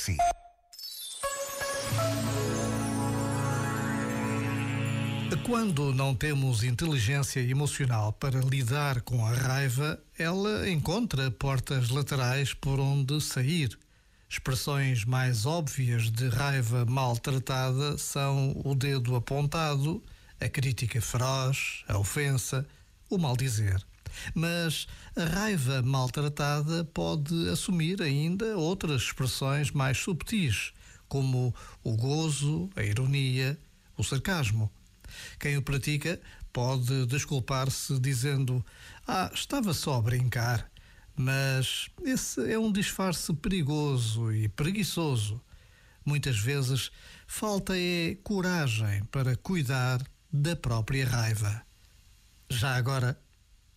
si. Quando não temos inteligência emocional para lidar com a raiva, ela encontra portas laterais por onde sair. Expressões mais óbvias de raiva maltratada são o dedo apontado, a crítica feroz, a ofensa, o maldizer. Mas a raiva maltratada pode assumir ainda outras expressões mais subtis, como o gozo, a ironia, o sarcasmo. Quem o pratica pode desculpar-se dizendo: Ah, estava só a brincar. Mas esse é um disfarce perigoso e preguiçoso. Muitas vezes falta é coragem para cuidar da própria raiva. Já agora,